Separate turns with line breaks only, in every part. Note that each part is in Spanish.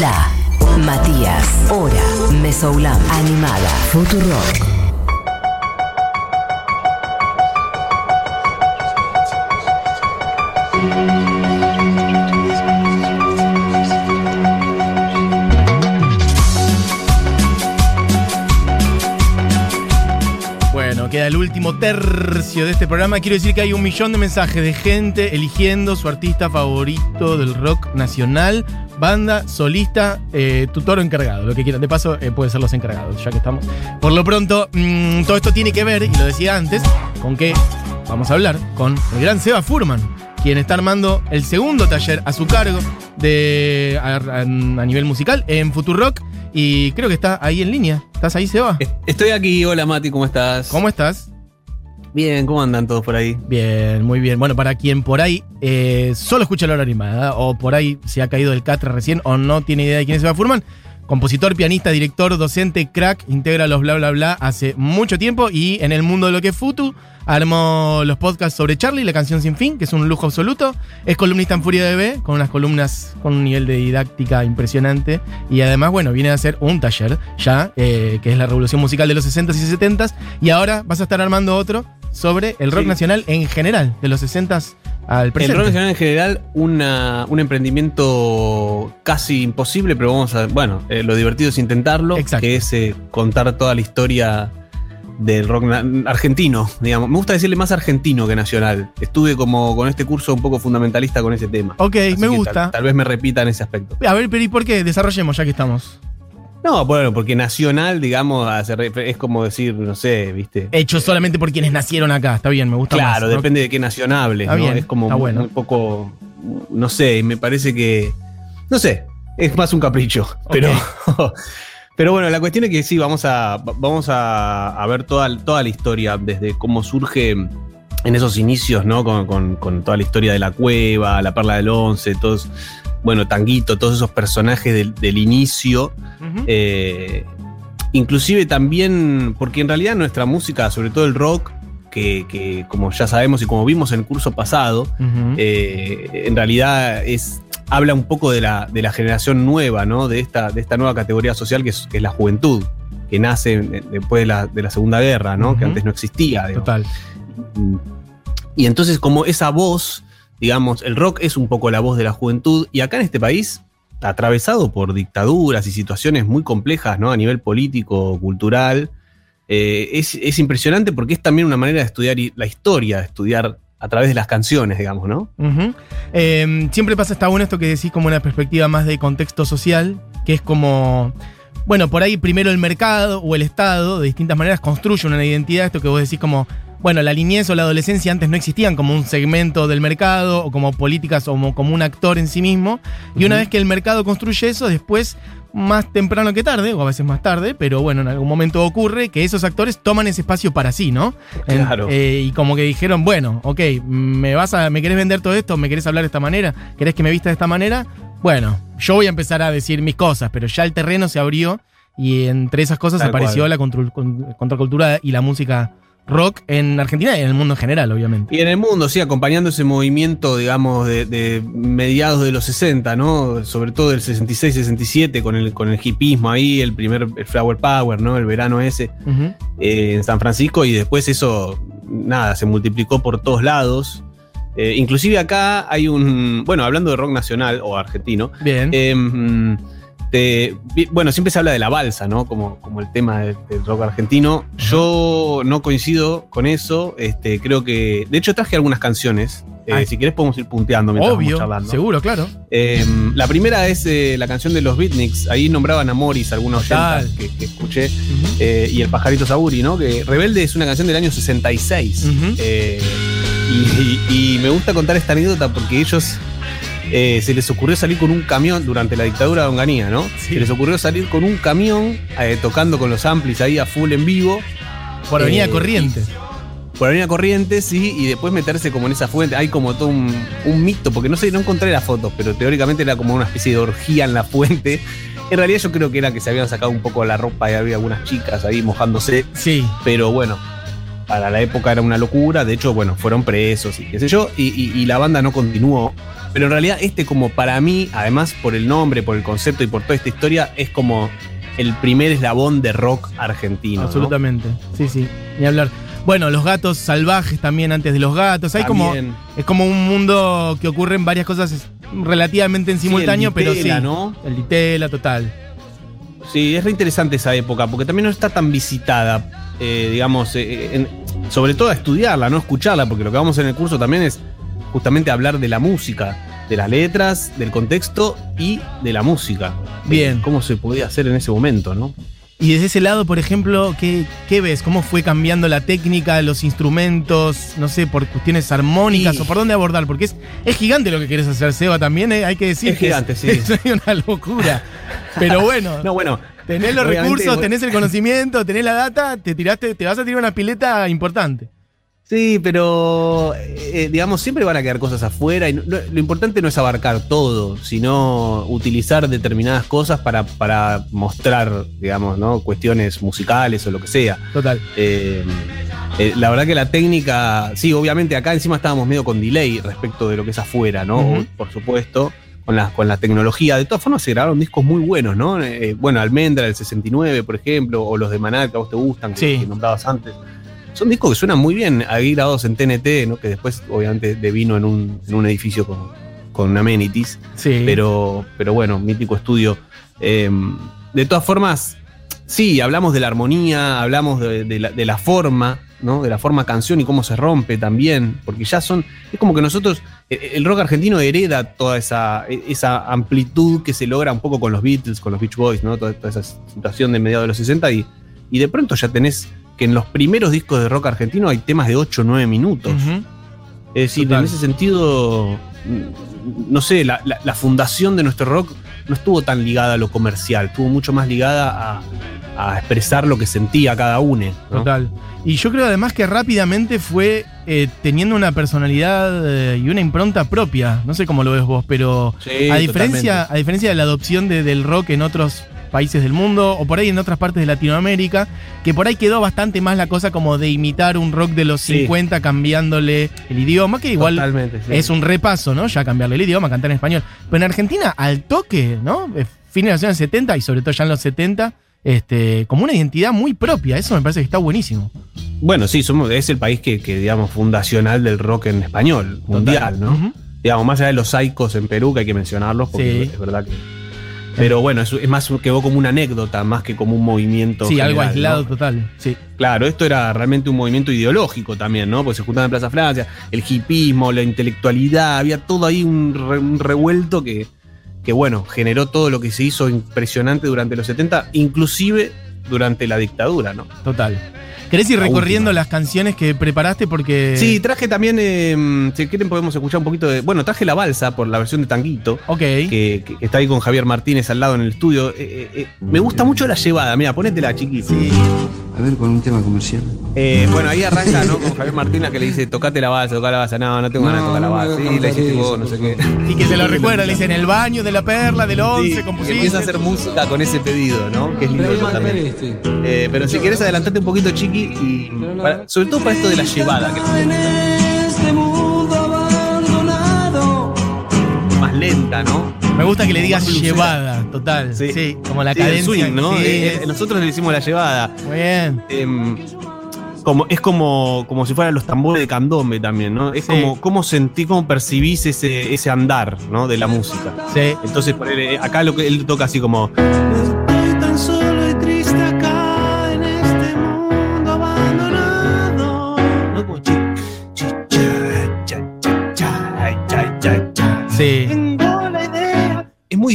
La Matías, Hora, Mesoulam, Animada, Futurock.
Bueno, queda el último tercio de este programa. Quiero decir que hay un millón de mensajes de gente eligiendo su artista favorito del rock nacional, banda, solista, eh, tutor o encargado, lo que quieran. De paso, eh, pueden ser los encargados, ya que estamos. Por lo pronto, mm, todo esto tiene que ver, y lo decía antes, con que vamos a hablar con el gran Seba Furman, quien está armando el segundo taller a su cargo de, a, a- a nivel musical en Futurock. Y creo que está ahí en línea. ¿Estás ahí, Seba?
Est- Estoy aquí, hola Mati, ¿cómo estás?
¿Cómo estás?
Bien, ¿cómo andan todos por ahí?
Bien, muy bien. Bueno, para quien por ahí eh, solo escucha la hora animada, o por ahí se ha caído del catre recién, o no tiene idea de quién es Seba Furman, compositor, pianista, director, docente, crack, integra los bla bla bla hace mucho tiempo y en el mundo de lo que es Futu armó los podcasts sobre Charlie, la canción sin fin, que es un lujo absoluto. Es columnista en Furia DB, con unas columnas con un nivel de didáctica impresionante. Y además, bueno, viene a hacer un taller ya, eh, que es la revolución musical de los 60s y 70s. Y ahora vas a estar armando otro sobre el rock
Sí.
nacional en general, de los 60s al
El
presente.
rock nacional en general, una, un emprendimiento casi imposible, pero vamos a. Bueno, eh, lo divertido es intentarlo,
Exacto.
que es eh, contar toda la historia del rock argentino, digamos. Me gusta decirle más argentino que nacional. Estuve como con este curso un poco fundamentalista con ese tema.
Ok,
Así
me gusta.
Tal, tal vez me repita en ese aspecto.
A ver, pero ¿y por qué? Desarrollemos ya que estamos.
No, bueno, porque nacional, digamos, es como decir, no sé, ¿viste?
Hecho solamente por quienes nacieron acá. Está bien, me gusta más.
Claro, depende de qué
Está
¿no?
bien,
es como
está
muy,
bueno.
muy poco, no sé, me parece que, no sé, es más un capricho, pero, pero bueno, la cuestión es que sí, vamos a, vamos a, a ver toda, toda la historia, desde cómo surge en esos inicios, ¿no? Con, con- con toda la historia de la cueva, la perla del once, todos, bueno, Tanguito, todos esos personajes del, del inicio. Eh, inclusive también, porque en realidad nuestra música, sobre todo el rock, que, que como ya sabemos y como vimos en el curso pasado, eh, en realidad es, habla un poco de la, de la generación nueva, ¿no? De esta, de esta nueva categoría social que es, que es la juventud, que nace de- después de la, de la Segunda Guerra, ¿no? Que antes no existía. digamos.
Total.
Y entonces como esa voz, digamos, el rock es un poco la voz de la juventud y acá en este país, atravesado por dictaduras y situaciones muy complejas, ¿no? A nivel político, cultural, eh, es, es impresionante porque es también una manera de estudiar la historia, de estudiar a través de las canciones, digamos, ¿no?
Eh, siempre pasa, está bueno esto que decís como una perspectiva más de contexto social, que es como, bueno, por ahí primero el mercado o el Estado de distintas maneras construye una identidad, esto que vos decís como, bueno, la niñez o la adolescencia antes no existían como un segmento del mercado o como políticas o como, como un actor en sí mismo, y una vez que el mercado construye eso, después más temprano que tarde, o a veces más tarde, pero bueno, en algún momento ocurre que esos actores toman ese espacio para sí, ¿no?
Claro.
eh, y como que dijeron, bueno, ok, me vas a, me querés vender todo esto, me querés hablar de esta manera, querés que me vista de esta manera, bueno, yo voy a empezar a decir mis cosas, pero ya el terreno se abrió y entre esas cosas
Tal
apareció
cual.
la contracultura y la música rock en Argentina y en el mundo en general, obviamente.
Y en el mundo, sí, acompañando ese movimiento, digamos, de, de mediados de los 60, ¿no? Sobre todo del 66, 67, con el, con el hipismo ahí, el primer el Flower Power, ¿no? El verano ese. Eh, en San Francisco y después eso, nada, se multiplicó por todos lados. Eh, inclusive acá hay un, bueno, hablando de rock nacional o argentino,
Bien.
eh, te- vi- bueno, siempre se habla de la balsa, ¿no? Como, como el tema del, del rock argentino. Yo no coincido con eso, este, creo que, de hecho traje algunas canciones. eh, si querés podemos ir punteando mientras
Obvio,
vamos charlando.
seguro, claro.
Eh, la primera es eh, la canción de los Beatniks. Ahí nombraban a Morris, algunos que, que escuché. Eh, y el pajarito Saburi, ¿no? Que Rebelde es una canción del año 66.
Ujú.
Eh, y, y- y me gusta contar esta anécdota porque ellos eh, se les ocurrió salir con un camión durante la dictadura de Onganía, ¿no?
Sí.
Se les ocurrió salir con un camión eh, tocando con los amplis ahí a full en vivo.
Por Avenida
Eh,
Corrientes.
Por Avenida Corrientes, sí, y después meterse como en esa fuente. Hay como todo un, un mito, porque no sé, no encontré las fotos, pero teóricamente era como una especie de orgía en la fuente. En realidad yo creo que era que se habían sacado un poco la ropa y había algunas chicas ahí mojándose.
Sí.
Pero bueno, para la época era una locura. De hecho, bueno, fueron presos y qué sé yo. Y, y- y la banda no continuó. Pero en realidad este como para mí, además por el nombre, por el concepto y por toda esta historia, es como el primer eslabón de rock argentino. ¿no?
Absolutamente. Sí, sí. Ni hablar. Bueno, los gatos salvajes también antes de los gatos. Hay como.
También.
Es como un mundo que ocurren varias cosas relativamente en
Sí, el
simultáneo, pero sí.
Ditela, ¿no?
El Ditela, total.
Sí, es re interesante esa época, porque también no está tan visitada, eh, digamos, eh, en- sobre todo a estudiarla, no escucharla, porque lo que vamos en el curso también es justamente hablar de la música, de las letras, del contexto y de la música.
Bien.
¿Cómo se podía hacer en ese momento, no?
Y desde ese lado, por ejemplo, ¿qué, qué ves? ¿Cómo fue cambiando la técnica, los instrumentos, no sé, por cuestiones armónicas o por dónde abordar? Porque es, es gigante lo que querés hacer, Seba, también, ¿eh? hay que decir
Es
que
gigante, sí.
es una locura. Pero bueno,
No, bueno.
tenés los recursos, tenés el conocimiento, tenés la data, te tiraste, te vas a tirar una pileta importante.
Sí, pero eh, digamos, siempre van a quedar cosas afuera y no- no- lo importante no es abarcar todo, sino utilizar determinadas cosas para, para mostrar, digamos, ¿no? cuestiones musicales o lo que sea.
Total.
Eh, eh, la verdad que la técnica, sí, obviamente acá encima estábamos medio con delay respecto de lo que es afuera, ¿no? Por supuesto, con la, con la tecnología. De todas formas se grabaron discos muy buenos, ¿no? Eh, bueno, Almendra del 69, por ejemplo, o los de Maná que a vos te gustan, que,
Sí.
que nombrabas antes. Son discos que suenan muy bien, ahí grabados en TNT, ¿no? Que después, obviamente, devino en un, en un edificio con, con amenities.
Sí.
Pero, pero bueno, mítico estudio. Eh, de todas formas, sí, hablamos de la armonía, hablamos de, de la, de la forma, ¿no? De la forma canción y cómo se rompe también, porque ya son, es como que nosotros, eh, el rock argentino hereda toda esa, esa amplitud que se logra un poco con los Beatles, con los Beach Boys, ¿no? Toda, toda esa situación de mediados de los 60 y, y de pronto ya tenés que en los primeros discos de rock argentino hay temas de 8 o 9 minutos. Es decir,
Total.
en ese sentido, no sé, la, la- la fundación de nuestro rock no estuvo tan ligada a lo comercial, estuvo mucho más ligada a, a expresar lo que sentía cada uno. ¿no?
Total. Y yo creo además que rápidamente fue eh, teniendo una personalidad eh, y una impronta propia. No sé cómo lo ves vos, pero
Sí,
a, diferencia,
totalmente.
a diferencia de la adopción de- del rock en otros países del mundo o por ahí en otras partes de Latinoamérica, que por ahí quedó bastante más la cosa como de imitar un rock de los
Sí.
50 cambiándole el idioma, que igual
Totalmente, sí.
es un repaso, ¿no? Ya cambiarle el idioma, cantar en español. Pero en Argentina, al toque, ¿no? Eh, Fines de los años 70 y sobre todo ya en los 70, este, como una identidad muy propia. Eso me parece que está buenísimo.
Bueno, sí, somos, es el país que, que, digamos, fundacional del rock en español, mundial, ¿no? Digamos, más allá de los saicos en Perú, que hay que mencionarlos, porque
Sí.
es verdad que. Pero bueno, es, es más quedó como una anécdota más que como un movimiento.
Sí, algo aislado
¿no?
total. Sí.
Claro, esto era realmente un movimiento ideológico también, ¿no? Porque se juntaban en Plaza Francia, el hipismo, la intelectualidad, había todo ahí un, re- un revuelto que, que, bueno, generó todo lo que se hizo impresionante durante los 70, inclusive durante la dictadura, ¿no?
Total. ¿Querés ir
La
recorriendo
última.
las canciones que preparaste? Porque.
Sí, traje también, eh, si quieren podemos escuchar un poquito de... Bueno, traje La Balsa por la versión de Tanguito.
Ok.
Que, está ahí con Javier Martínez al lado en el estudio. Eh, eh, eh, me gusta mucho la llevada, mira, ponétela, chiquito.
Sí.
A ver, con un tema comercial.
Eh, bueno, ahí arranca, ¿no? Con Javier Martínez que le dice, tocate la balsa, toca la balsa. No, no tengo ganas de tocar la balsa. Sí, la hiciste vos, no sé qué.
Y que se lo recuerda, le dice en el baño de la perla, del 11,
Sí,
compusimos.
empieza a hacer música con ese pedido, ¿no? Que es lindo
ver
también.
este.
Eh, pero si querés adelantarte un poquito, Chiqui, y para- sobre todo para esto de la llevada, que
En este mundo abandonado.
es más lenta, ¿no?
Me gusta que le digas llevada, total. Sí. como la
Sí, el
cadencia.
swing, ¿no?
Sí,
Eh, eh, nosotros le hicimos la llevada.
Muy bien.
Em, como, es como, como si fueran los tambores de candombe también, ¿no? Es
Sí.
como cómo sentí, cómo percibís ese, ese andar, ¿no? De la música.
Sí.
Entonces, acá lo que él toca así como.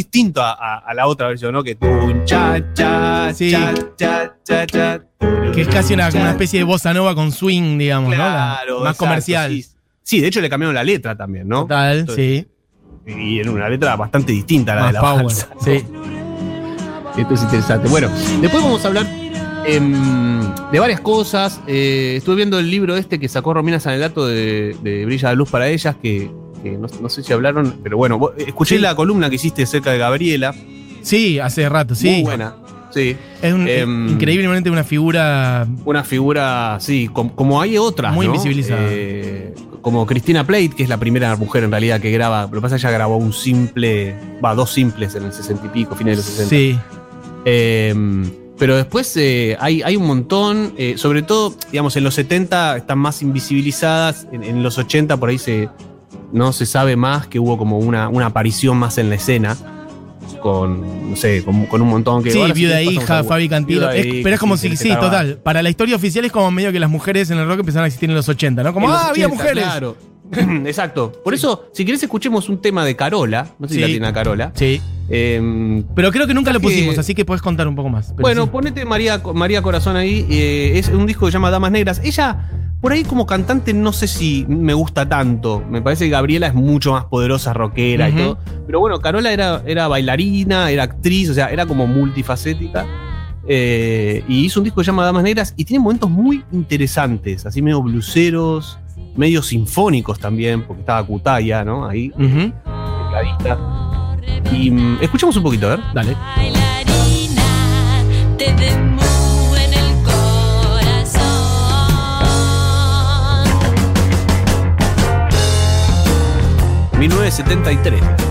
Distinto a, a- a la otra versión, ¿no? Que tun, cha, cha,
Sí.
cha, cha, cha, cha.
Que es casi una, una especie de bossa nova con swing, digamos, ¿no? La-
Claro,
más
exacto,
comercial.
Sí. Sí, de hecho le cambiaron la letra también, ¿no?
Total,
Entonces,
sí.
Y era una letra bastante distinta a la
Más
de la
power.
balsa.
Sí.
Esto es interesante. Bueno, después vamos a hablar em, de varias cosas. Eh, estuve viendo el libro este que sacó Romina Sanelato de, de Brilla la Luz para Ellas, que, que no, no sé si hablaron, pero bueno, vos- escuché
Sí.
la columna que hiciste acerca de Gabriela.
Sí, hace rato, sí.
Muy buena. Sí.
Es un-
Em,
increíblemente una figura.
Una figura, sí, com- como, hay otras.
Muy
¿no?
invisibilizada.
Eh, como Cristina Plate, que es la primera mujer en realidad que graba. Lo que pasa es que ella grabó un simple, va, dos simples en el 60 y pico, fines de los 60.
Sí.
Eh, pero después eh, hay, hay un montón, eh, sobre todo, digamos, en los 70 están más invisibilizadas, en, en los 80 por ahí se, no se sabe más que hubo como una, una aparición más en la escena, con, no sé, con, con un montón que...
Sí,
ahora
viuda hija, Fabi Cantilo.
Viuda
Es-
hija,
pero es como si, sí, total. Para la historia oficial es como medio que las mujeres en el rock empezaron a existir en los 80, ¿no? Como, ah, había
80,
mujeres.
Claro. Exacto. Por eso, si querés, escuchemos un tema de Carola. No sé si
Sí.
la tiene a Carola.
Sí.
Eh,
Pero creo que nunca lo
Que-
pusimos, así que puedes contar un poco más.
Bueno,
sí.
ponete María, María Corazón ahí. eh, es un disco que se llama Damas Negras. Ella, por ahí como cantante, no sé si me gusta tanto. Me parece que Gabriela es mucho más poderosa, rockera y todo. Pero bueno, Carola era, era bailarina, era actriz, o sea, era como multifacética. Eh, y hizo un disco que se llama Damas Negras y tiene momentos muy interesantes, así medio bluseros, medio sinfónicos también, porque estaba Cutaya, ¿no? Ahí, tecladista. Y mm, escuchamos un poquito, a ver.
Dale.
bailarina te demú en el corazón.
1973.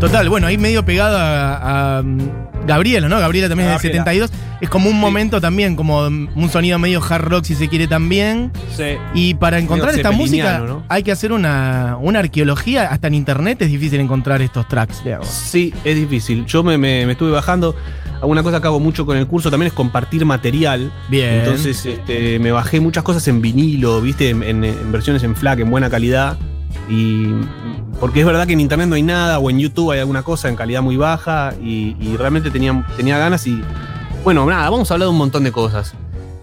Total, bueno, ahí medio pegado a, a, mm, Gabriela, ¿no? Gabriela también es del
Gabriela.
72. Es como un momento también, como un sonido medio hard rock, si se quiere también.
Sí.
Y para encontrar esta música hay que hacer una, una arqueología. Hasta en internet es difícil encontrar estos tracks. digamos.
Sí, es difícil. Yo me, me- me estuve bajando. Alguna cosa que hago mucho con el curso también es compartir material.
Bien.
Entonces este, me bajé muchas cosas en vinilo, viste, en, en- en versiones en FLAC, en buena calidad. Y porque es verdad que en internet no hay nada, o en YouTube hay alguna cosa en calidad muy baja, y, y realmente tenía, tenía ganas y. Bueno, nada, vamos a hablar de un montón de cosas.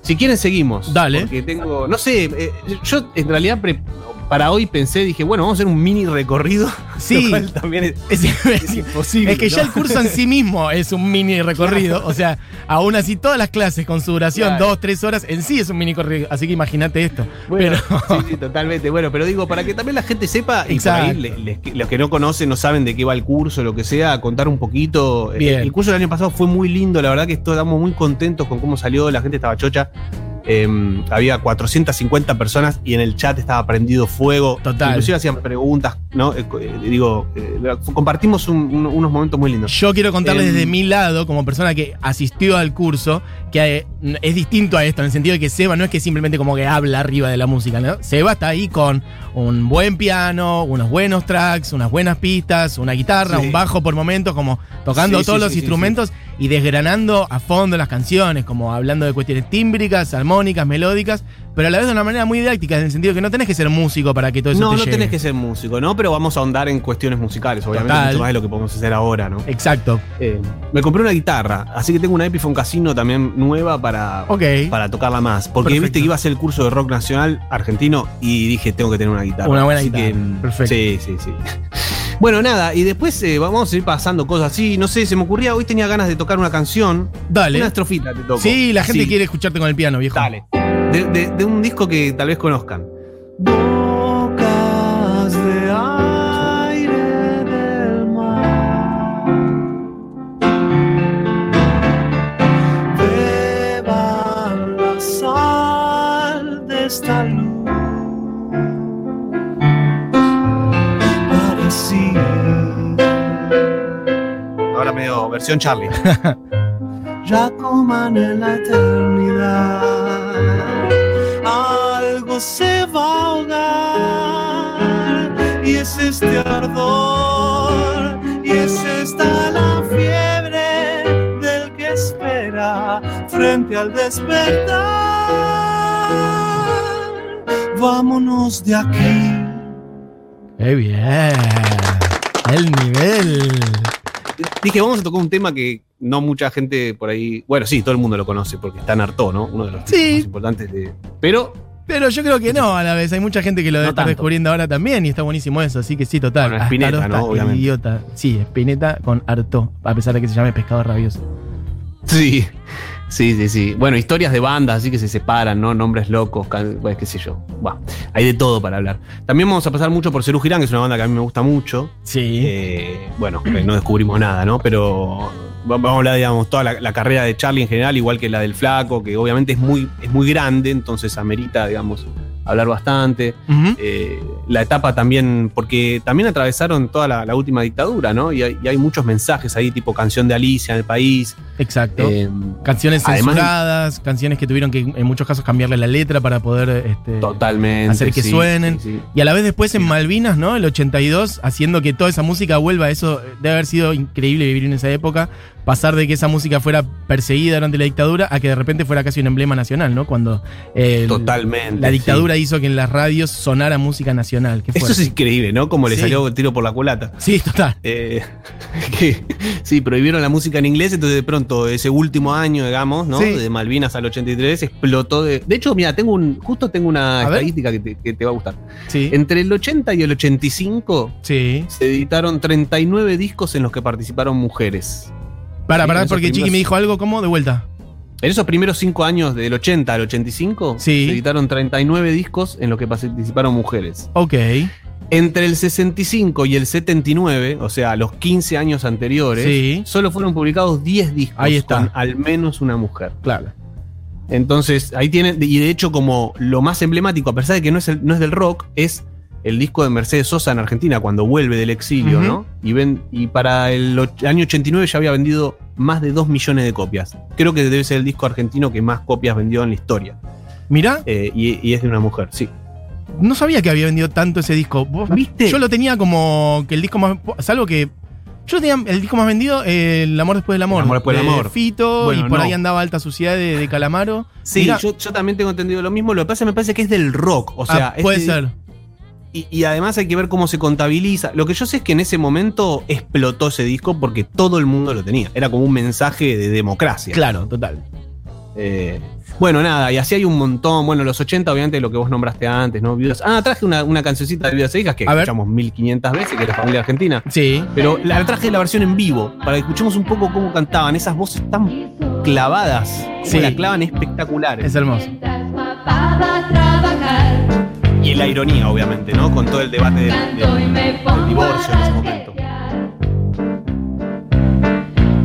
Si quieren, seguimos.
Dale.
Porque tengo. No sé, eh, yo en realidad pre- para hoy pensé, dije, bueno, vamos a hacer un mini recorrido.
Sí.
Lo cual también es,
Es,
es imposible.
es que ya el curso en sí mismo es un mini recorrido. O sea, aún así todas las clases con su duración,
Claro.
dos, tres horas, en sí es un mini recorrido. Así que imagínate esto.
Bueno,
Pero-
sí, sí, totalmente. Bueno, pero digo, para que también la gente sepa, y por
Exacto.
ahí le- les- los que no conocen, no saben de qué va el curso, lo que sea, contar un poquito. Eh,
Bien.
El curso del año pasado fue muy lindo, la verdad que estamos muy contentos con cómo salió, la gente estaba chocha. Eh, había 450 personas y en el chat estaba prendido fuego.
Total.
Inclusive hacían preguntas, ¿no? Eh, eh, digo, eh, compartimos un- un- unos momentos muy lindos.
Yo quiero contarles
Em,
desde mi lado, como persona que asistió al curso, que es distinto a esto, en el sentido de que Seba no es que simplemente como que habla arriba de la música, ¿no? Seba está ahí con un buen piano, unos buenos tracks, unas buenas pistas, una guitarra,
Sí.
un bajo por momentos, como tocando
Sí,
todos
sí,
los instrumentos y desgranando a fondo las canciones, como hablando de cuestiones tímbricas, armónicas, melódicas, pero a la vez de una manera muy didáctica, en el sentido que no tenés que ser músico para que todo eso
No,
te
no
llegue.
tenés que ser músico, ¿no? Pero vamos a ahondar en cuestiones musicales, obviamente,
Total.
mucho más de lo que podemos hacer ahora, ¿no?
Exacto.
Eh, me compré una guitarra, así que tengo una Epiphone Casino también nueva para, para tocarla más. Porque
Perfecto.
viste que iba a ser el curso de rock nacional argentino y dije, tengo que tener una guitarra.
Una buena
Así
guitarra.
que, mm,
Perfecto.
Sí, sí, sí. Bueno, nada, y después eh, vamos a ir pasando cosas así. No sé, se me ocurría, hoy tenía ganas de tocar una canción.
Dale.
Una estrofita te toco.
Sí, la gente
Sí.
quiere escucharte con el piano, viejo.
Dale. De, de- de un disco que tal vez conozcan. Versión Charlie. ya coman en la eternidad. Algo se va a ahogar y es este ardor y es esta la fiebre del que espera frente al despertar. Vámonos de aquí.
¡Qué bien! El nivel.
Dije, vamos a tocar un tema que no mucha gente por ahí. Bueno, sí, todo el mundo lo conoce porque está en Arto, ¿no? Uno de los
Sí.
más importantes de. Pero
Pero yo creo que no, a la vez. Hay mucha gente que lo
No tanto.
descubriendo ahora también y está buenísimo eso. Así que sí, total.
Bueno, Spinetta, ¿no? Obviamente.
Idiota. Sí, Spinetta con harto. A pesar de que se llame pescado rabioso.
Sí, sí, sí, sí. Bueno, historias de bandas así que se separan, ¿no? Nombres locos, can- pues, qué sé yo. Buah, hay de todo para hablar. También vamos a pasar mucho por Cerú Girán, que es una banda que a mí me gusta mucho.
Sí.
Eh, bueno, que no descubrimos nada, ¿no? Pero va- vamos a hablar, digamos, toda la, la carrera de Charlie en general, igual que la del Flaco, que obviamente es muy, es muy grande, entonces amerita, digamos, hablar bastante. Eh, la etapa también, porque también atravesaron toda la, la última dictadura, ¿no? Y hay, y hay muchos mensajes ahí, tipo canción de Alicia en el país.
Exacto.
Eh,
canciones
además-
censuradas, canciones que tuvieron que en muchos casos cambiarle la letra para poder este,
totalmente.
hacer que
sí,
suenen.
sí, sí.
Y a la vez después en Malvinas, ¿no? El 82, haciendo que toda esa música vuelva. Eso debe haber sido increíble vivir en esa época. Pasar de que esa música fuera perseguida durante la dictadura a que de repente fuera casi un emblema nacional, ¿no? Cuando eh,
Totalmente.
la dictadura
sí.
hizo que en las radios sonara música nacional.
Eso es increíble, ¿no? Como le
Sí.
salió el tiro por la culata.
Sí, total.
Eh, que, sí, prohibieron la música en inglés, entonces de pronto ese último año, digamos, ¿no?
Sí.
De Malvinas al 83 explotó de. De hecho, mira, tengo un. Justo tengo una
A
estadística que te, que te va a gustar.
Sí.
Entre el 80 y el 85
Sí.
se editaron 39 discos en los que participaron mujeres.
Para,
Sí,
para, porque Chiqui me dijo algo, ¿cómo? De vuelta.
En esos primeros cinco años, del 80 al 85,
Sí.
se editaron 39 discos en los que participaron mujeres.
Ok.
Entre el 65 y el 79, o sea, los 15 años anteriores,
Sí.
solo fueron publicados 10 discos
Ahí está.
con al menos una mujer.
Claro.
Entonces, ahí tienen, y de hecho, como lo más emblemático, a pesar de que no es, el- no es del rock, es el disco de Mercedes Sosa en Argentina cuando vuelve del exilio. ¿no? Y, ven, y para el año 89 ya había vendido más de 2 millones de copias. Creo que debe ser el disco argentino que más copias vendió en la historia.
Mirá,
Eh, y, y es de una mujer, sí.
no sabía que había vendido tanto ese disco. ¿Vos-
¿Viste?
Yo lo tenía como que el disco más. Salvo que. Yo tenía el disco más vendido, eh, El amor después del amor.
El amor después del
de
amor.
Fito,
Bueno,
y por
no.
ahí andaba Alta Suciedad de, de Calamaro.
Sí, yo, yo también tengo entendido lo mismo. Lo que pasa me parece que es del rock. O sea,
Ah, puede
este-
ser.
Y, y además hay que ver cómo se contabiliza. Lo que yo sé es que en ese momento explotó ese disco porque todo el mundo lo tenía. Era como un mensaje de democracia.
Claro, total.
Eh, bueno, nada, y así hay un montón. Bueno, los 80, obviamente, lo que vos nombraste antes, ¿no? Viudas- Ah, traje una, una cancioncita de Viudas e Hijas que
A ver.
escuchamos 1500 veces, que es la familia argentina.
Sí.
Pero la traje la versión en vivo, para que escuchemos un poco cómo cantaban esas voces tan clavadas.
Sí.
la clavan espectaculares.
Es hermoso.
Trabajar,
Y la ironía, obviamente, ¿no? Con todo el debate del, divorcio en ese momento.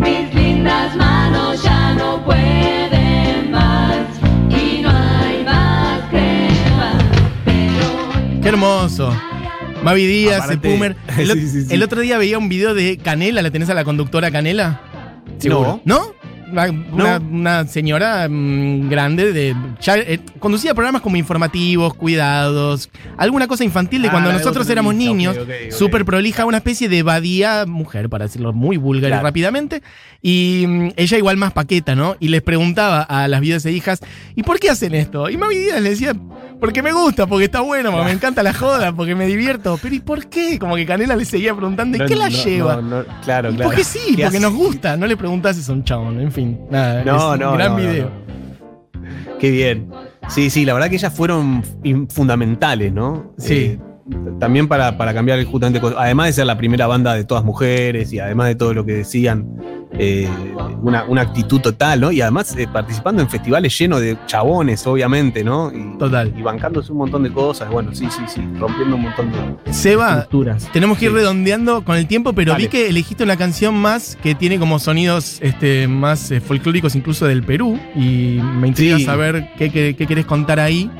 Mis lindas manos ya no pueden más y no hay más crema. Pero
Qué hermoso. Mavi Díaz, Pumer. El, o-
Sí, sí, sí.
el otro día veía un video de Canela, ¿la tenés a la conductora Canela?
No.
¿No? Una, una- una señora mm, grande de. Ya, eh, conducía programas como informativos, cuidados, alguna cosa infantil de
Ah,
cuando nosotros éramos niños.
ok, ok, ok.
Súper prolija, una especie de badía mujer, para decirlo muy vulgar y
Claro.
rápidamente. Y mm, ella igual más paqueta, ¿no? Y les preguntaba a las viudas e hijas, ¿y por qué hacen esto? Y Mavi Díaz le decía, porque me gusta, porque está bueno, porque me encanta la joda, porque me divierto. Pero ¿y por qué? Como que Canela le seguía preguntando, ¿y
No,
qué la
no,
lleva?
no, claro,
Y
claro.
Porque sí,
¿Qué
porque
hace?
nos gusta. No le preguntas si son chabón, en fin. Nada,
No,
es un
no,
gran video.
Qué bien. Sí, sí, la verdad que ellas fueron fundamentales, ¿no?
Sí.
Eh, también para, para cambiar el- justamente, cosas. además de ser la primera banda de todas mujeres y además de todo lo que decían, eh, una, una actitud total, ¿no? Y además eh, participando en festivales llenos de chabones, obviamente, ¿no? Y,
Total.
Y bancándose un montón de cosas, bueno, sí, sí, sí, rompiendo un montón de
Seba,
estructuras.
tenemos que ir
Sí.
redondeando con el tiempo, pero
Dale.
vi que elegiste una canción más que tiene como sonidos este, más eh, folclóricos incluso del Perú. Y me intriga
Sí.
saber qué, qué- qué querés contar ahí.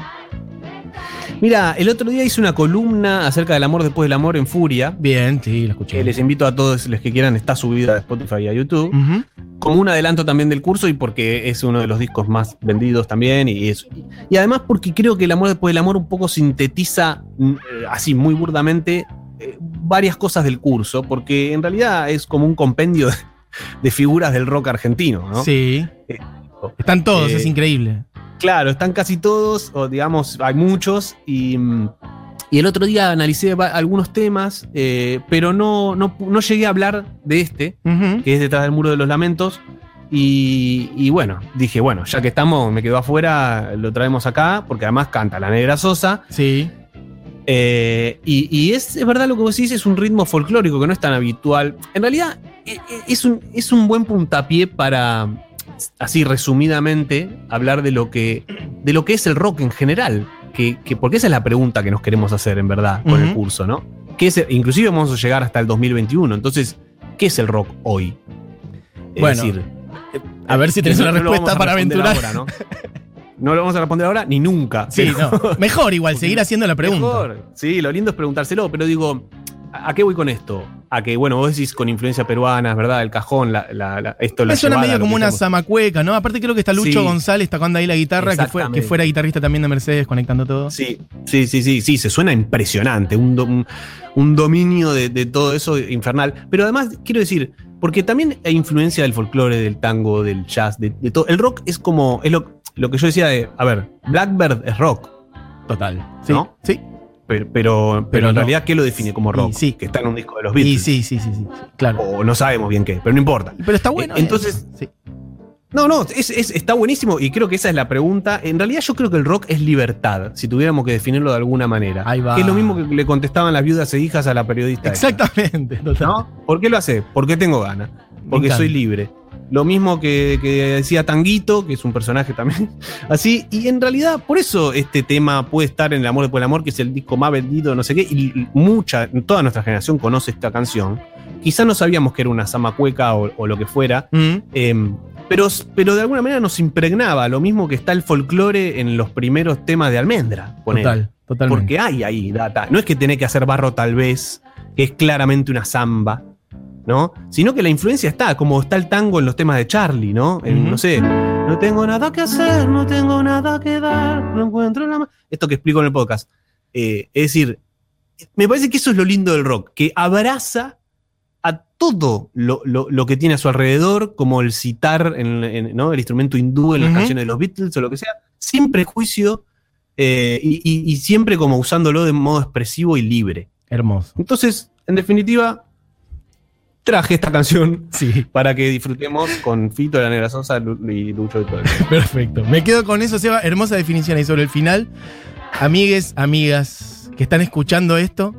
Mira, el otro día hice una columna acerca del amor después del amor en Furia.
Bien, sí, lo escuché.
que les invito a todos los que quieran, está subida a Spotify y a YouTube.
Ujú.
Como un adelanto también del curso y porque es uno de los discos más vendidos también. Y, es, y además porque creo que el amor después del amor un poco sintetiza, mm, eh, así muy burdamente, eh, varias cosas del curso, porque en realidad es como un compendio de, de figuras del rock argentino, ¿no?
Sí.
Eh,
Están todos,
eh,
es increíble.
Claro, están casi todos, o digamos, hay muchos, y, y el otro día analicé algunos temas, eh, pero no, no, no llegué a hablar de este, que es detrás del muro de los lamentos. Y, y bueno, dije, bueno, ya que estamos, me quedó afuera, lo traemos acá, porque además canta la negra Sosa.
Sí.
eh, y y es, es verdad lo que vos decís, es un ritmo folclórico que no es tan habitual. En realidad, e- e- es un, es un buen puntapié para, así resumidamente, hablar de lo que, de lo que es el rock en general. Que, que- porque esa es la pregunta que nos queremos hacer, en verdad, con el curso, ¿no? ¿Qué es, inclusive vamos a llegar hasta el 2021. Entonces, ¿qué es el rock hoy? Es
Bueno,
decir,
A ver si tenés
que
una
no
respuesta para aventurar.
ahora, ¿no? no lo vamos a responder ahora ni nunca.
Sí,
pero-
no. Mejor igual, seguir haciendo la pregunta.
Mejor. Sí, lo lindo es preguntárselo, pero digo, ¿a a qué voy con esto? A que, bueno, vos decís con influencia peruana, es verdad, el cajón, la, la- la- esto la
Me suena medio
lo
como una zamacueca, ¿no? Aparte creo que está Lucho
Sí.
González tocando ahí la guitarra, que, fue, que fuera guitarrista también de Mercedes, conectando todo.
Sí, sí, sí, sí, sí, se suena impresionante, un, do- un, un dominio de, de todo eso infernal. Pero además, quiero decir, porque también hay influencia del folclore, del tango, del jazz, de, de todo. El rock es como, es lo, lo que yo decía de, a ver, Blackbird es rock,
Total. Sí, sí.
Pero, pero, pero,
Pero
en
no.
realidad, ¿qué lo define como
Y
rock?
sí.
Que está en un disco de los Beatles.
sí, sí, sí, sí, sí, claro.
O no sabemos bien qué, pero no importa.
Pero está bueno.
Eh, entonces-
sí.
No, no, es- es- está buenísimo y creo que esa es la pregunta. En realidad yo creo que el rock es libertad, si tuviéramos que definirlo de alguna manera.
Ahí va.
Que es lo mismo que le contestaban las viudas e hijas a la periodista.
Exactamente.
¿No? ¿Por qué lo hace? Porque tengo ganas. Porque soy libre. Lo mismo que, que decía Tanguito, que es un personaje también. Así. Y en realidad, por eso este tema puede estar en El amor después del amor, que es el disco más vendido, no sé qué. Y mucha, toda nuestra generación conoce esta canción. Quizá no sabíamos que era una zamacueca o, o lo que fuera.
Mm,
eh, pero, pero de alguna manera nos impregnaba. Lo mismo que está el folclore en los primeros temas de Almendra.
total, totalmente.
Porque hay ahí data. No es que tenés que hacer barro tal vez, que es claramente una samba, ¿no? Sino que la influencia está, como está el tango en los temas de Charlie, ¿no? En. No sé, no tengo nada que hacer, no tengo nada que dar, no encuentro la ma-". Esto que explico en el podcast. Eh, es decir, me parece que eso es lo lindo del rock, que abraza a todo lo, lo- lo que tiene a su alrededor, como el citar, en, en- ¿no? el instrumento hindú en las canciones de los Beatles o lo que sea, sin prejuicio eh, y, y- y siempre como usándolo de modo expresivo y libre.
Hermoso.
Entonces, en definitiva, traje esta canción
Sí,
para que disfrutemos con Fito de la Negra Sosa y Lucho de todo
perfecto. Me quedo con eso, Seba. Hermosa definición ahí sobre el final. Amigues, amigas que están escuchando esto,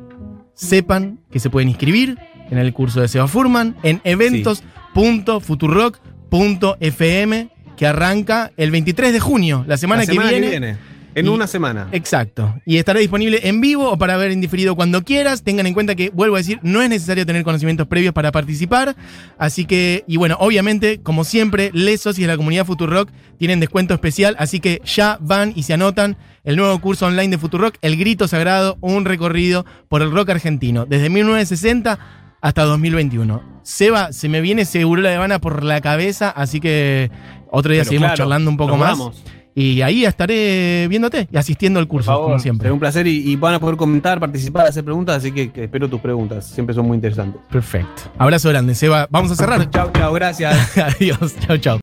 sepan que se pueden inscribir en el curso de Seba Furman en eventos.futurock.fm que arranca el 23 de junio, la semana,
La semana
que viene.
En
Y-
una semana.
Exacto. Y estará disponible en vivo o para ver en diferido cuando quieras. Tengan en cuenta que, vuelvo a decir, no es necesario tener conocimientos previos para participar. Así que, y bueno, obviamente, como siempre, les socios de la comunidad Futurock tienen descuento especial. Así que ya van y se anotan el nuevo curso online de Futurock, El Grito Sagrado, un recorrido por el rock argentino, desde 1960 hasta 2021. Seba, se me viene seguro la de Habana por la cabeza, así que otro día
Pero
seguimos
claro,
charlando un poco
nos
más.
vamos.
Y ahí estaré viéndote y asistiendo al curso,
favor,
como siempre.
será un placer y, y van a poder comentar, participar, hacer preguntas, así que, que espero tus preguntas. Siempre son muy interesantes.
Perfecto. Abrazo grande, Seba. Vamos a cerrar.
Chao, chao, gracias.
Adiós. Chao, chao.